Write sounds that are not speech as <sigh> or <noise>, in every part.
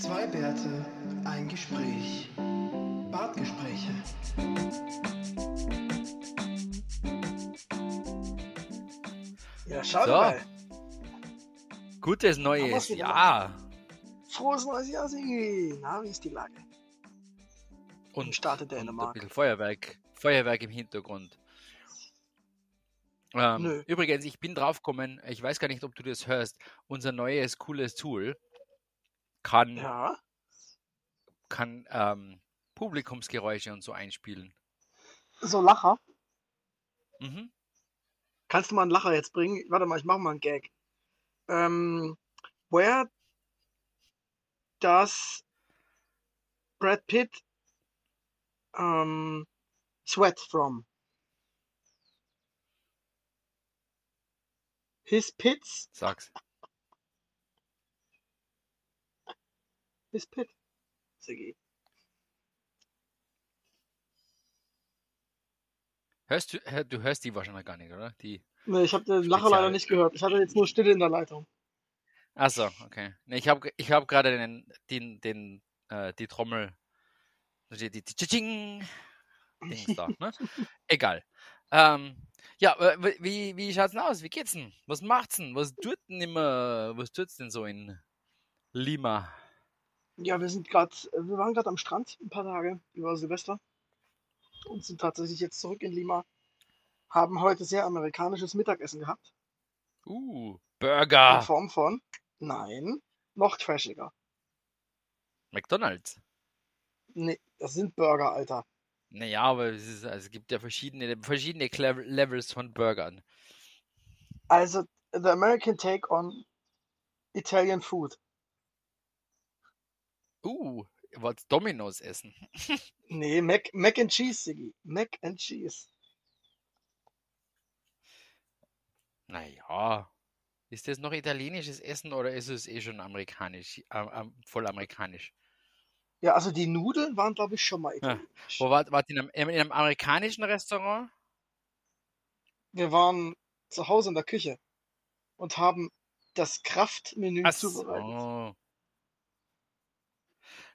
Zwei Bärte, ein Gespräch. Bartgespräche. Ja, schau So. mal. Gutes Neues Jahr. Frohes neues Jahr, Sigi. Na, wie ist die Lage? Und startet und Dänemark. ein bisschen Feuerwerk. Feuerwerk im Hintergrund. Ähm, Nö. übrigens, ich bin draufgekommen, ich weiß gar nicht, ob du das hörst. Unser neues, cooles Tool kann, Ja. kann ähm, Publikumsgeräusche und so einspielen. So Lacher. Mhm. Kannst du mal einen Lacher jetzt bringen? Warte mal, ich mach mal einen Gag. Ähm, where does Brad Pitt um, sweat from? His pits? Sag's. His pit. Sigi. Hörst du, hör, du hörst die wahrscheinlich gar nicht, oder? Die. Nee, ich habe den Lacher leider nicht gehört. Ich hatte jetzt nur Stille in der Leitung. Achso, okay. Nee, ich habe ich hab gerade den, den, den, äh, die Trommel, die, die, die Dings da, <laughs> ne? Egal. Ähm, ja, wie, wie schaut's denn aus? Wie geht's denn? Was macht's denn? Was tut denn immer, was tut's denn so in Lima? Ja, wir sind gerade, wir waren gerade am Strand ein paar Tage über Silvester und sind tatsächlich jetzt zurück in Lima. Haben heute sehr amerikanisches Mittagessen gehabt. Uh, In Burger. Form von, nein, noch trashiger. McDonalds. Nee, das sind Burger, Alter. Naja, aber es, ist, also es gibt ja verschiedene, verschiedene Levels von Burgern. Also, the American take on Italian food. Uh, was Domino's essen. <laughs> Nee, Mac, Mac and Cheese, Siggi. Mac and Cheese. Naja, ist das noch italienisches Essen oder ist es eh schon amerikanisch, äh, äh, voll amerikanisch? Ja, also die Nudeln waren, glaube ich, schon mal Ja. italienisch. Wo wart, wart ihr in einem, in einem amerikanischen Restaurant? Wir waren zu Hause in der Küche und haben das Kraftmenü Ach zubereitet. so.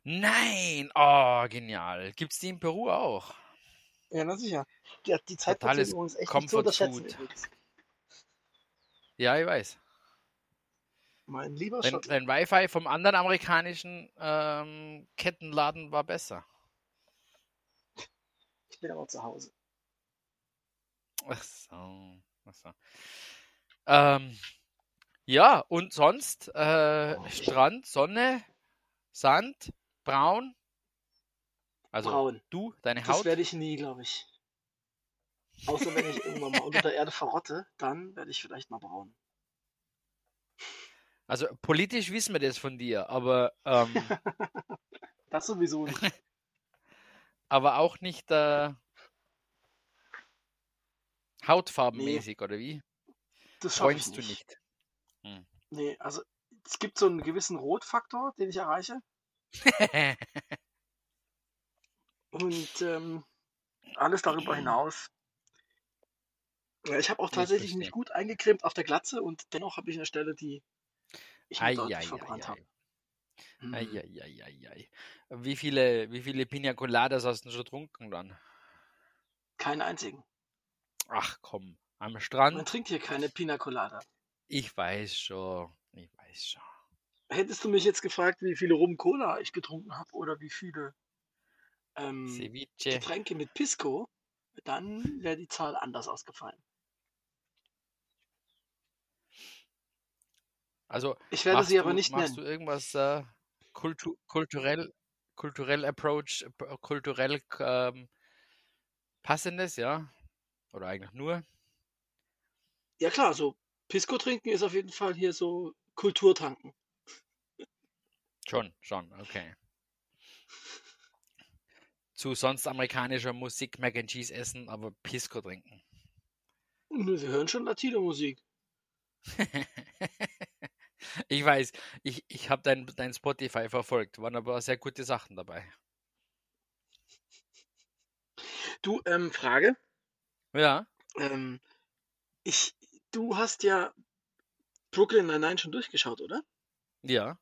Nein, oh, genial. Gibt's die in Peru auch? Ja, na sicher. Die, die Zeitverzögerung ist echt nicht zu Comfort unterschätzen übrigens. Ja, ich weiß. Mein lieber Dein, dein Wi-Fi vom anderen amerikanischen ähm, Kettenladen war besser. Ich bin aber zu Hause. Ach so. Ach so. Ähm, ja, und sonst äh, Strand, Sonne, Sand, braun. Also Braun. du, deine Das Haut. werde ich nie, glaube ich. Außer wenn ich irgendwann mal unter der Erde verrotte, dann werde ich vielleicht mal braun. Also politisch wissen wir das von dir, aber, ähm, <laughs> Das sowieso nicht. <laughs> aber auch nicht äh, hautfarbenmäßig, oder wie? Das Freust du nicht. nicht. Nee, also es gibt so einen gewissen Rotfaktor, den ich erreiche. <laughs> Und ähm, alles darüber hinaus. Ich habe auch Ich tatsächlich nicht gut eingecremt auf der Glatze und dennoch habe ich eine Stelle, die ich mir deutlich verbrannt habe. Eieieiei. Eieieiei. Wie viele, wie viele Pina Coladas hast du schon getrunken dann? Keinen einzigen. Ach komm, am Man Strand? trinkt hier keine Pina Colada. Ich weiß schon, ich weiß schon. Hättest du mich jetzt gefragt, wie viele Rum Cola ich getrunken habe oder wie viele ähm. Getränke mit Pisco, dann wäre die Zahl anders ausgefallen. Also Ich werde machst sie aber du, nicht machst nennen. du irgendwas äh, kultu kulturell, kulturell Approach, kulturell ähm, passendes, ja? Oder eigentlich nur? Ja klar, so Pisco trinken ist auf jeden Fall hier so Kulturtanken. Schon, schon, okay. Zu sonst amerikanischer Musik Mac and Cheese essen, aber Pisco trinken. Wir hören schon Latino-Musik. <laughs> Ich weiß, ich, ich habe dein, dein Spotify verfolgt, waren aber sehr gute Sachen dabei. Du, ähm, Frage. Ja, Ähm, ich, du hast ja Brooklyn Nine-Nine schon durchgeschaut, oder? ja.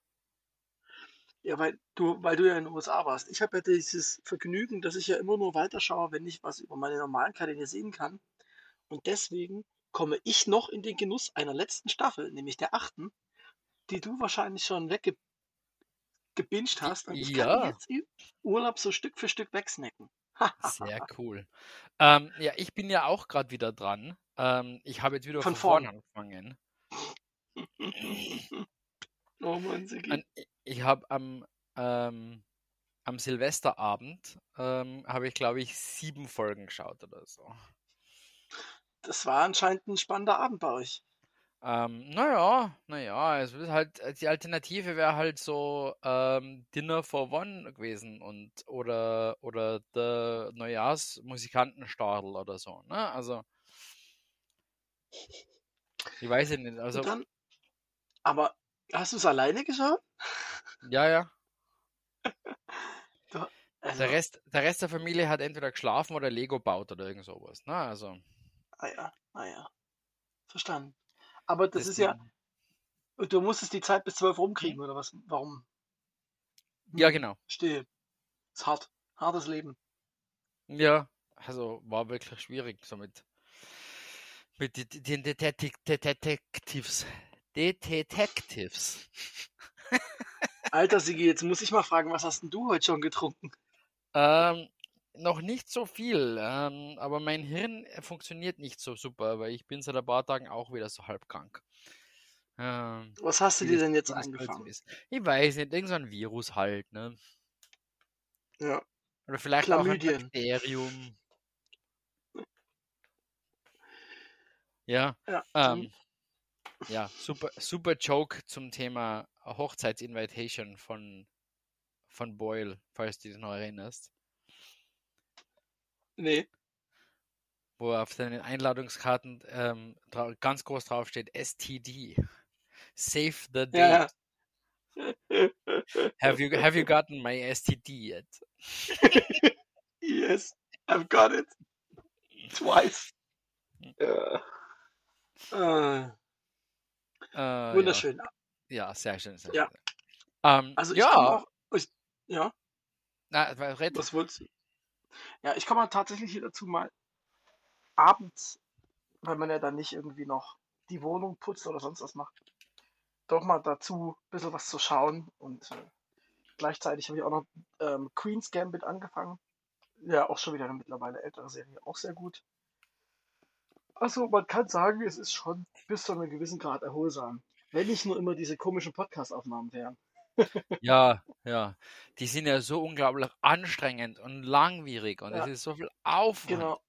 Ja, weil du, weil du ja in den USA warst. Ich habe ja dieses Vergnügen, dass ich ja immer nur weiterschaue, wenn ich was über meine normalen Kanäle sehen kann. Und deswegen komme ich noch in den Genuss einer letzten Staffel, nämlich der achten, die du wahrscheinlich schon weggebinged hast. Und ich kann Ja, jetzt im Urlaub so Stück für Stück wegsnacken. sehr <laughs> cool. Ähm, ja, ich bin ja auch gerade wieder dran. Ähm, ich habe jetzt wieder Von von vorn vorn. angefangen. <laughs> Oh Mann, Sigi. Ich- habe am, ähm, am Silvesterabend, ähm, habe ich glaube ich sieben Folgen geschaut oder so. Das war anscheinend ein spannender Abend bei euch. Ähm, naja, naja, es ist halt, die Alternative wäre halt so ähm, Dinner for One gewesen und oder oder der Neujahrsmusikantenstadel oder so, ne? Also, ich weiß ja nicht, also, dann, aber hast du es alleine geschaut? ja, ja. Du, Der also, Rest, der Rest der Familie hat entweder geschlafen oder Lego baut oder irgend sowas, ne? Also, ah ja, ah ja. Verstanden. Aber das ist ja, du musstest die Zeit bis zwölf Mhm. rumkriegen, oder was? Warum? ja, Hm, genau. Still. Ist hart. Hartes Leben. Ja, also war wirklich schwierig so mit, den Detek- Detectives. <laughs> Alter Sigi, jetzt muss ich mal fragen, was hast denn du heute schon getrunken? Ähm, noch nicht so viel, ähm, aber mein Hirn äh, funktioniert nicht so super, weil ich bin seit ein paar Tagen auch wieder so halb krank. Ähm, Was hast du dir denn jetzt halt angefangen? ist. Ich weiß nicht, irgend so ein Virus halt, ne? Ja, Oder vielleicht auch ein Chlamydien. Bakterium. Ja, Ja, ähm, die, ja, super, super Joke zum Thema Hochzeitsinvitation von, von Boyle, falls du dich noch erinnerst, nee. wo auf seinen Einladungskarten ähm, ganz groß draufsteht STD. Save the Ja, date. Have you have you gotten my STD yet? <laughs> yes, I've got it. Twice. Ja. Äh, Äh, ja, wunderschön. ja, sehr schön, sehr Ja. schön. Ähm, Also ich komme ja, auch. Ich, ja, na, red. was wolltest du? Ja, ich komme tatsächlich hier dazu mal abends, weil man ja dann nicht irgendwie noch die Wohnung putzt oder sonst was macht, doch mal dazu ein bisschen was zu schauen. Und äh, gleichzeitig habe ich auch noch ähm, Queen's Gambit angefangen. Ja, auch schon wieder eine mittlerweile ältere Serie, auch sehr gut. Also man kann sagen, es ist schon bis zu einem gewissen Grad erholsam. Wenn nicht nur immer diese komischen Podcast-Aufnahmen wären. <laughs> Ja, ja. Die sind ja so unglaublich anstrengend und langwierig und es Ja, ist so viel Aufwand. genau.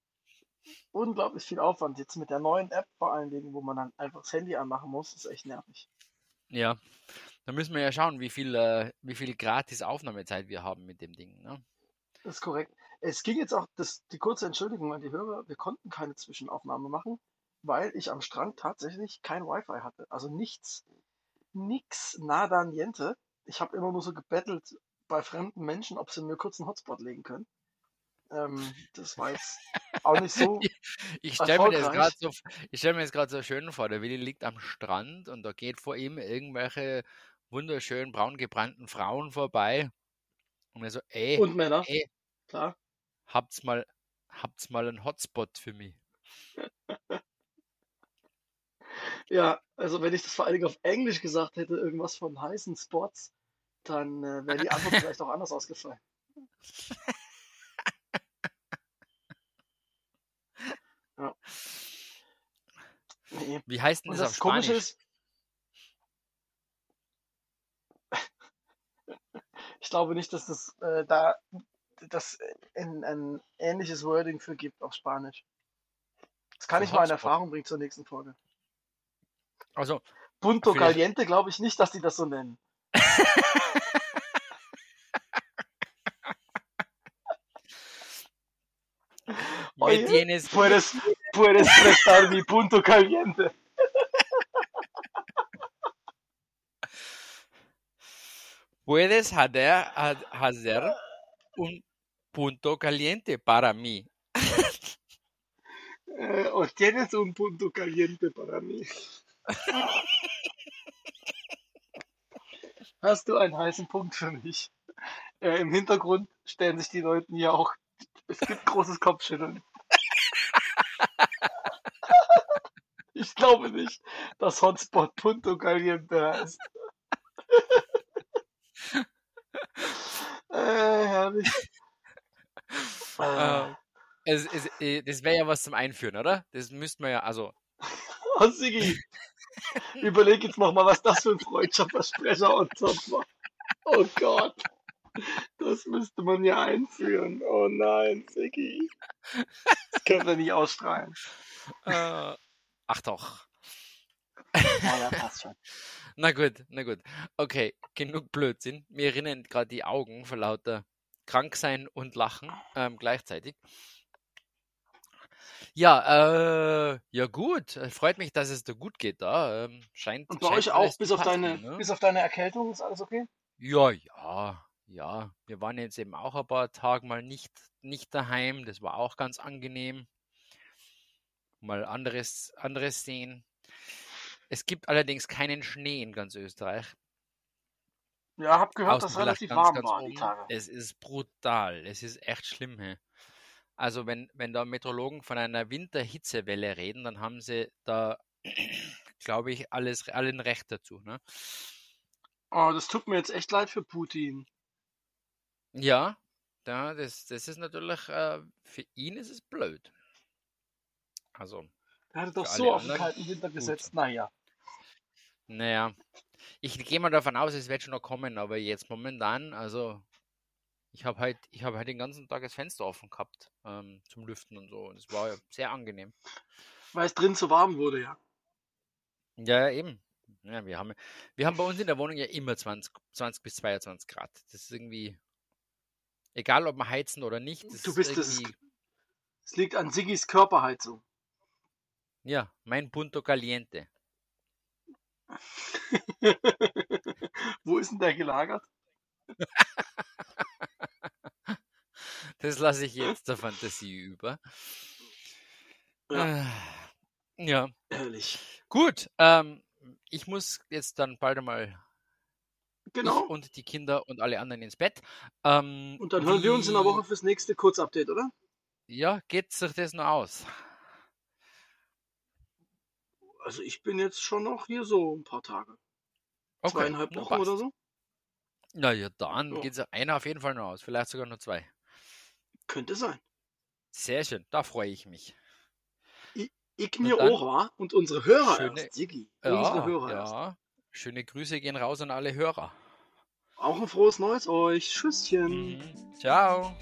Unglaublich viel Aufwand. Jetzt mit der neuen App vor allen Dingen, wo man dann einfach das Handy anmachen muss, ist echt nervig. Ja. Da müssen wir ja schauen, wie viel, äh, wie viel gratis Aufnahmezeit wir haben mit dem Ding. Ne? Das ist korrekt. Es ging jetzt auch, das, die kurze Entschuldigung an die Hörer, wir konnten keine Zwischenaufnahme machen, weil ich am Strand tatsächlich kein Wi-Fi hatte. Also nichts, nix, nada, niente. Ich habe immer nur so gebettelt bei fremden Menschen, ob sie mir kurz einen Hotspot legen können. Ähm, das war jetzt auch nicht so Ich stelle mir das gerade so, ich stell mir das gerade so schön vor. Der Willi liegt am Strand und da geht vor ihm irgendwelche wunderschön braun gebrannten Frauen vorbei. Und er so, ey, Und Männer, ey, klar. Habt's mal, habt's mal einen Hotspot für mich. Ja, also wenn ich das vor allen Dingen auf Englisch gesagt hätte, irgendwas von heißen Spots, dann äh, wäre die Antwort <laughs> vielleicht auch anders ausgefallen. Ja, nee. Wie heißt denn das auf das Komische Spanisch? ist, <laughs> ich glaube nicht, dass das äh, da das ein, ein ähnliches Wording für gibt auf Spanisch. Das kann ich mal in. Erfahrung bringen zur nächsten Folge. Also, Punto Caliente glaube ich nicht, dass die das so nennen. <laughs> Oye, tienes, puedes, puedes prestar mi punto caliente. <laughs> puedes hacer, ha- hacer un punto caliente para mí. Eh, o tienes un punto caliente para mí. Hast du einen heißen Punkt für mich? Äh, Im Hintergrund stellen sich die Leute hier auch. Es gibt großes Kopfschütteln. Ich glaube nicht, dass Hotspot Punto Caliente heißt. äh, herrlich. Äh, Äh, es, es, äh, das wäre ja was zum Einführen, oder? Das müssten wir ja, also. <laughs> oh, Sigi, überleg jetzt nochmal, was das für ein freudscher Versprecher und so war. Oh Gott. Das müsste man ja einführen. Oh nein, Sigi. Das können wir nicht ausstrahlen. Äh, ach doch. Ja, ja, passt schon. <laughs> Na gut, na gut. Okay, genug Blödsinn. Mir rinnen gerade die Augen vor lauter Kranksein und Lachen ähm, gleichzeitig. Ja, äh, ja gut. Äh, Freut mich, dass es dir gut geht da. Ähm, scheint. Und bei scheint euch auch, bis auf, deine, passen, ne? bis auf deine Erkältung, ist alles okay? Ja, ja, ja. Wir waren jetzt eben auch ein paar Tage mal nicht, nicht daheim. Das war auch ganz angenehm. Mal anderes, anderes sehen. Es gibt allerdings keinen Schnee in ganz Österreich. Ja, hab gehört, dass es relativ ganz, warm ganz war die oben. Tage. Es ist brutal. Es ist echt schlimm. Hey. Also wenn, wenn da Meteorologen von einer Winterhitzewelle reden, dann haben sie da, <clears throat> glaube ich, alles, allen Recht dazu. Ne? Oh, das tut mir jetzt echt leid für Putin. Ja, ja das, das ist natürlich, äh, für ihn ist es blöd. Also, Er hatte doch so auf den kalten Winter gesetzt. Naja. Naja, ich gehe mal davon aus, es wird schon noch kommen, aber jetzt momentan, also ich habe halt, ich habe halt den ganzen Tag das Fenster offen gehabt ähm, zum Lüften und so. Und es war ja sehr angenehm. Weil es drin zu warm wurde, ja. Ja, ja, eben. Ja, wir haben, wir haben bei uns in der Wohnung ja immer 20, 20 bis 22 Grad. Das ist irgendwie, egal ob wir heizen oder nicht, das Du ist bist es. Es liegt an Siggis Körperheizung. ja, mein Punto Caliente. <laughs> Wo ist denn der gelagert? <laughs> Das lasse ich jetzt der Fantasie über. Ja. Äh, ja, Ehrlich. gut. Ähm, ich muss jetzt dann bald einmal Genau. und die Kinder und alle anderen ins Bett. Ähm, Und dann hören wir uns in der Woche fürs nächste Kurzupdate, oder? Ja, geht sich das noch aus? Also ich bin jetzt schon noch hier so ein paar Tage. Okay, Zweieinhalb Wochen oder so. Na ja, dann Ja. geht sich einer auf jeden Fall noch aus. Vielleicht sogar nur zwei. Könnte sein. Sehr schön, da freue ich mich. Ich mir dann- auch, wa? Und unsere Hörer Schöne- erst, Siggi. Ja, Unsere Hörer erst. ja. Schöne Grüße gehen raus an alle Hörer. Auch ein frohes Neues euch. Tschüsschen. Mhm. Ciao.